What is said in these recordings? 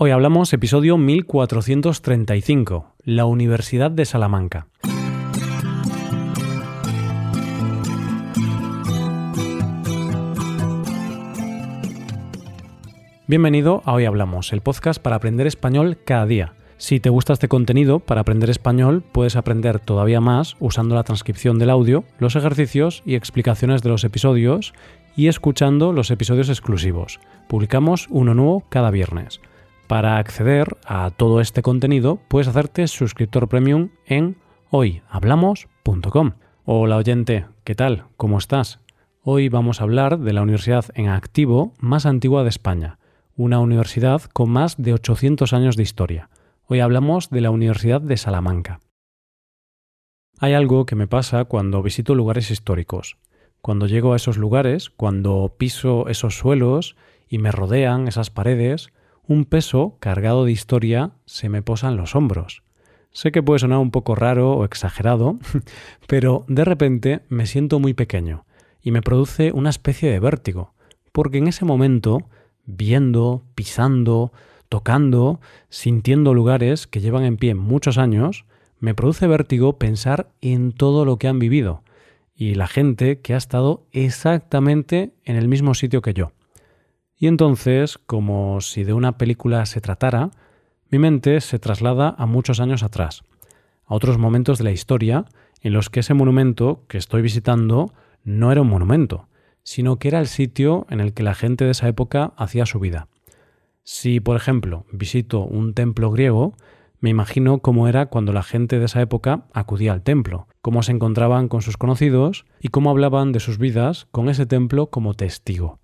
Hoy hablamos episodio 1435, la Universidad de Salamanca. Bienvenido a Hoy Hablamos, el podcast para aprender español cada día. Si te gusta este contenido para aprender español, puedes aprender todavía más usando la transcripción del audio, los ejercicios y explicaciones de los episodios y escuchando los episodios exclusivos. Publicamos uno nuevo cada viernes. Para acceder a todo este contenido, puedes hacerte suscriptor premium en hoyhablamos.com. Hola oyente, ¿qué tal? ¿Cómo estás? Hoy vamos a hablar de la universidad en activo más antigua de España, una universidad con más de 800 años de historia. Hoy hablamos de la Universidad de Salamanca. Hay algo que me pasa cuando visito lugares históricos. Cuando llego a esos lugares, cuando piso esos suelos y me rodean esas paredes, un peso cargado de historia se me posa en los hombros. Sé que puede sonar un poco raro o exagerado, pero de repente me siento muy pequeño y me produce una especie de vértigo, porque en ese momento, viendo, pisando, tocando, sintiendo lugares que llevan en pie muchos años, me produce vértigo pensar en todo lo que han vivido y la gente que ha estado exactamente en el mismo sitio que yo. Y entonces, como si de una película se tratara, mi mente se traslada a muchos años atrás, a otros momentos de la historia en los que ese monumento que estoy visitando no era un monumento, sino que era el sitio en el que la gente de esa época hacía su vida. Si, por ejemplo, visito un templo griego, me imagino cómo era cuando la gente de esa época acudía al templo, cómo se encontraban con sus conocidos y cómo hablaban de sus vidas con ese templo como testigo.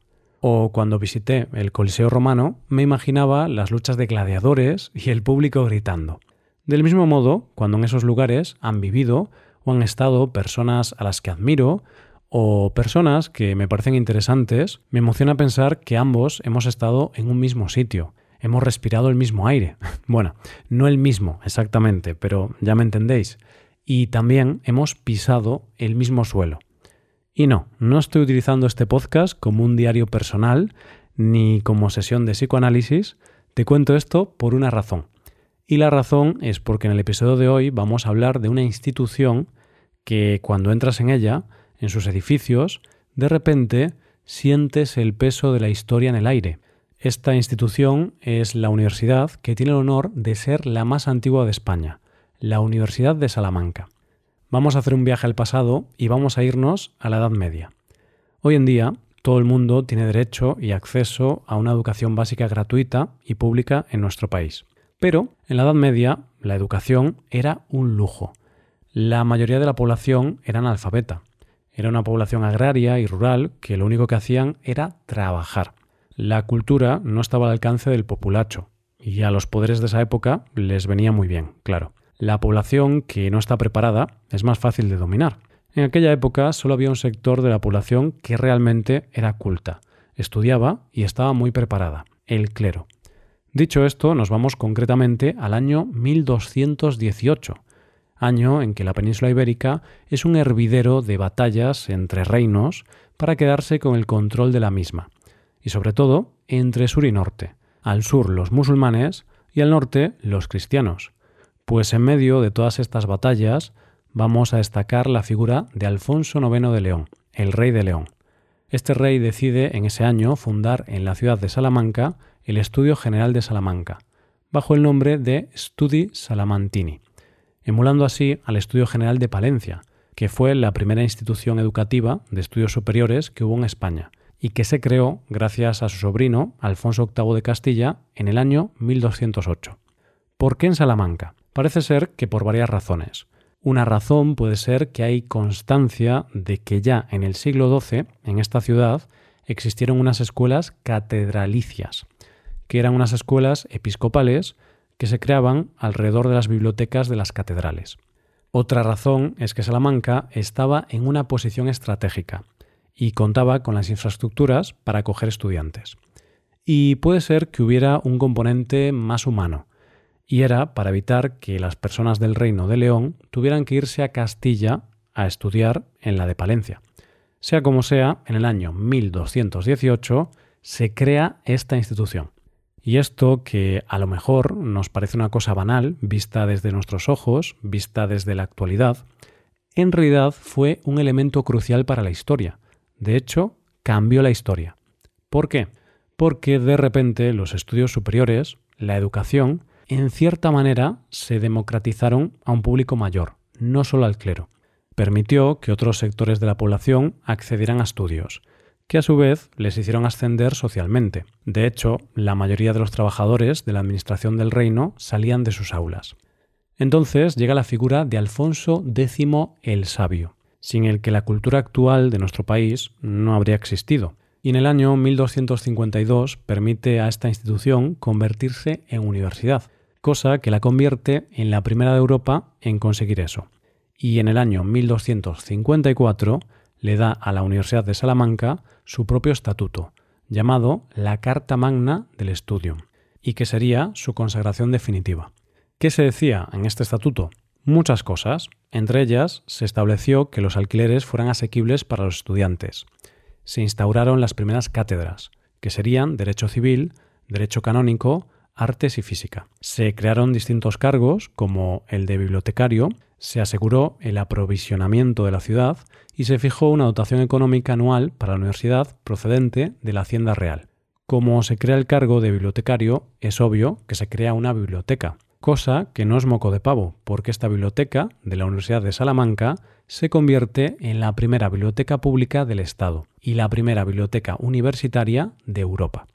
O cuando visité el Coliseo romano, me imaginaba las luchas de gladiadores y el público gritando. Del mismo modo, cuando en esos lugares han vivido o han estado personas a las que admiro o personas que me parecen interesantes, me emociona pensar que ambos hemos estado en un mismo sitio, hemos respirado el mismo aire. bueno, no el mismo exactamente, pero ya me entendéis. Y también hemos pisado el mismo suelo. Y no, no estoy utilizando este podcast como un diario personal ni como sesión de psicoanálisis, te cuento esto por una razón. Y la razón es porque en el episodio de hoy vamos a hablar de una institución que cuando entras en ella, en sus edificios, de repente sientes el peso de la historia en el aire. Esta institución es la universidad que tiene el honor de ser la más antigua de España, la Universidad de Salamanca. Vamos a hacer un viaje al pasado y vamos a irnos a la Edad Media. Hoy en día, todo el mundo tiene derecho y acceso a una educación básica gratuita y pública en nuestro país. Pero en la Edad Media, la educación era un lujo. La mayoría de la población era analfabeta. Era una población agraria y rural que lo único que hacían era trabajar. La cultura no estaba al alcance del populacho, y a los poderes de esa época les venía muy bien, claro. La población que no está preparada es más fácil de dominar. En aquella época solo había un sector de la población que realmente era culta, estudiaba y estaba muy preparada, el clero. Dicho esto, nos vamos concretamente al año 1218, año en que la península ibérica es un hervidero de batallas entre reinos para quedarse con el control de la misma, y sobre todo entre sur y norte, al sur los musulmanes y al norte los cristianos. Pues en medio de todas estas batallas vamos a destacar la figura de Alfonso IX de León, el rey de León. Este rey decide en ese año fundar en la ciudad de Salamanca el Estudio General de Salamanca, bajo el nombre de Studi Salamantini, emulando así al Estudio General de Palencia, que fue la primera institución educativa de estudios superiores que hubo en España, y que se creó gracias a su sobrino, Alfonso VIII de Castilla, en el año 1208. ¿Por qué en Salamanca? Parece ser que por varias razones. Una razón puede ser que hay constancia de que ya en el siglo XII, en esta ciudad, existieron unas escuelas catedralicias, que eran unas escuelas episcopales que se creaban alrededor de las bibliotecas de las catedrales. Otra razón es que Salamanca estaba en una posición estratégica y contaba con las infraestructuras para acoger estudiantes. Y puede ser que hubiera un componente más humano, y era para evitar que las personas del reino de León tuvieran que irse a Castilla a estudiar en la de Palencia. Sea como sea, en el año 1218 se crea esta institución. Y esto que a lo mejor nos parece una cosa banal, vista desde nuestros ojos, vista desde la actualidad, en realidad fue un elemento crucial para la historia. De hecho, cambió la historia. ¿Por qué? Porque de repente los estudios superiores, la educación, en cierta manera se democratizaron a un público mayor, no solo al clero. Permitió que otros sectores de la población accedieran a estudios, que a su vez les hicieron ascender socialmente. De hecho, la mayoría de los trabajadores de la administración del reino salían de sus aulas. Entonces llega la figura de Alfonso X el Sabio, sin el que la cultura actual de nuestro país no habría existido. Y en el año 1252 permite a esta institución convertirse en universidad, cosa que la convierte en la primera de Europa en conseguir eso. Y en el año 1254 le da a la Universidad de Salamanca su propio estatuto, llamado la Carta Magna del Estudium, y que sería su consagración definitiva. ¿Qué se decía en este estatuto? Muchas cosas. Entre ellas, se estableció que los alquileres fueran asequibles para los estudiantes. Se instauraron las primeras cátedras, que serían Derecho Civil, Derecho Canónico, Artes y Física. Se crearon distintos cargos, como el de bibliotecario, se aseguró el aprovisionamiento de la ciudad y se fijó una dotación económica anual para la universidad procedente de la Hacienda Real. Como se crea el cargo de bibliotecario, es obvio que se crea una biblioteca, cosa que no es moco de pavo, porque esta biblioteca de la Universidad de Salamanca se convierte en la primera biblioteca pública del Estado y la primera biblioteca universitaria de Europa.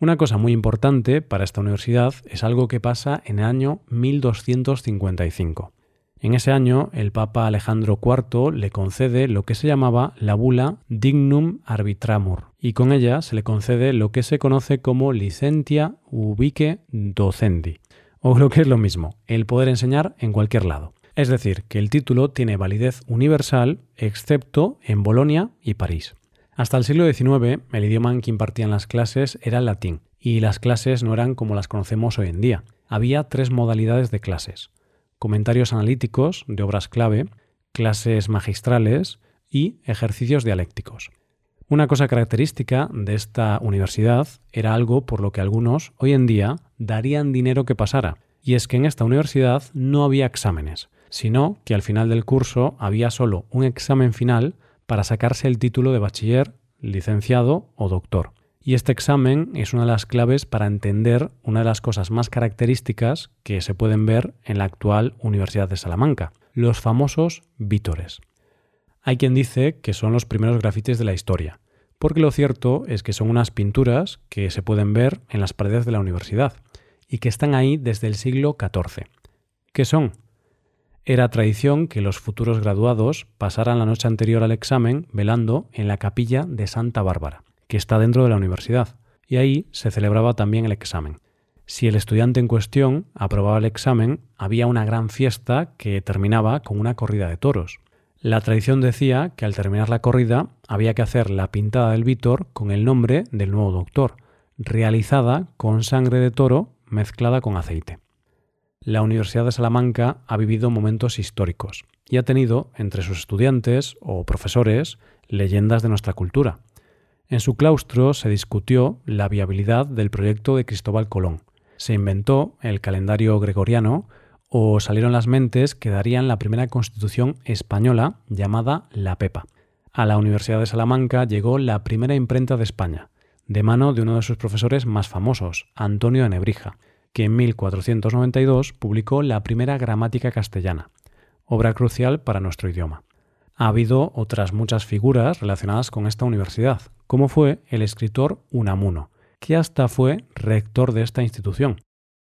Una cosa muy importante para esta universidad es algo que pasa en el año 1255. En ese año, el Papa Alejandro IV le concede lo que se llamaba la bula Dignum Arbitramur, y con ella se le concede lo que se conoce como licentia ubique docendi, o lo que es lo mismo, el poder enseñar en cualquier lado. Es decir, que el título tiene validez universal excepto en Bolonia y París. Hasta el siglo XIX, el idioma en que impartían las clases era el latín, y las clases no eran como las conocemos hoy en día. Había tres modalidades de clases. Comentarios analíticos de obras clave, clases magistrales y ejercicios dialécticos. Una cosa característica de esta universidad era algo por lo que algunos hoy en día darían dinero que pasara, y es que en esta universidad no había exámenes, sino que al final del curso había solo un examen final para sacarse el título de bachiller, licenciado o doctor. Y este examen es una de las claves para entender una de las cosas más características que se pueden ver en la actual Universidad de Salamanca, los famosos vítores. Hay quien dice que son los primeros grafitis de la historia, porque lo cierto es que son unas pinturas que se pueden ver en las paredes de la universidad y que están ahí desde el siglo XIV. ¿Qué son? Era tradición que los futuros graduados pasaran la noche anterior al examen velando en la capilla de Santa Bárbara, que está dentro de la universidad, y ahí se celebraba también el examen. Si el estudiante en cuestión aprobaba el examen, había una gran fiesta que terminaba con una corrida de toros, la tradición decía que al terminar la corrida había que hacer la pintada del Vítor con el nombre del nuevo doctor, realizada con sangre de toro mezclada con aceite. La Universidad de Salamanca ha vivido momentos históricos y ha tenido entre sus estudiantes o profesores leyendas de nuestra cultura. En su claustro se discutió la viabilidad del proyecto de Cristóbal Colón. Se inventó el calendario gregoriano o salieron las mentes que darían la primera constitución española llamada La Pepa. A la Universidad de Salamanca llegó la primera imprenta de España, de mano de uno de sus profesores más famosos, Antonio de Nebrija, que en 1492 publicó la primera gramática castellana, obra crucial para nuestro idioma. Ha habido otras muchas figuras relacionadas con esta universidad, como fue el escritor Unamuno, que hasta fue rector de esta institución,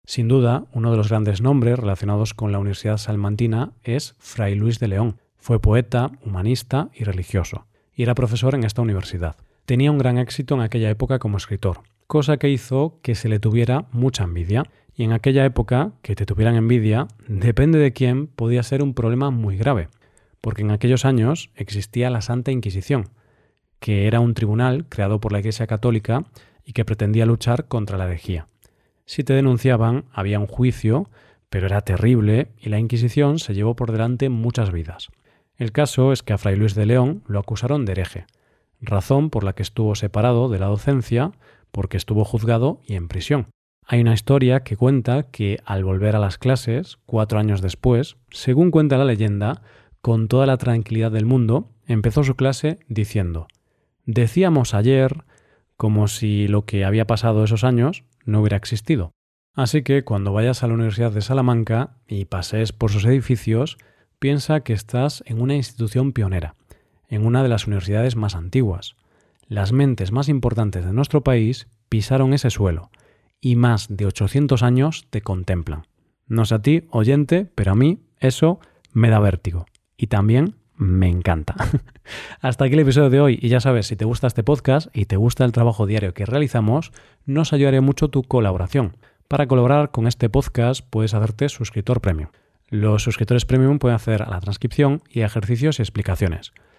sin duda, uno de los grandes nombres relacionados con la Universidad Salmantina es Fray Luis de León. Fue poeta, humanista y religioso, y era profesor en esta universidad. Tenía un gran éxito en aquella época como escritor, cosa que hizo que se le tuviera mucha envidia, y en aquella época, que te tuvieran envidia, depende de quién, podía ser un problema muy grave, porque en aquellos años existía la Santa Inquisición, que era un tribunal creado por la Iglesia Católica y que pretendía luchar contra la herejía. Si te denunciaban, había un juicio, pero era terrible y la Inquisición se llevó por delante muchas vidas. El caso es que a Fray Luis de León lo acusaron de hereje, razón por la que estuvo separado de la docencia porque estuvo juzgado y en prisión. Hay una historia que cuenta que al volver a las clases, cuatro años después, según cuenta la leyenda, con toda la tranquilidad del mundo, empezó su clase diciendo, decíamos ayer como si lo que había pasado esos años no hubiera existido. Así que cuando vayas a la Universidad de Salamanca y pases por sus edificios, piensa que estás en una institución pionera, en una de las universidades más antiguas. Las mentes más importantes de nuestro país pisaron ese suelo y más de 800 años te contemplan. No sé a ti, oyente, pero a mí eso me da vértigo. Y también me encanta. Hasta aquí el episodio de hoy y ya sabes, si te gusta este podcast y te gusta el trabajo diario que realizamos, nos ayudaría mucho tu colaboración. Para colaborar con este podcast puedes hacerte suscriptor premium. Los suscriptores premium pueden hacer la transcripción y ejercicios y explicaciones.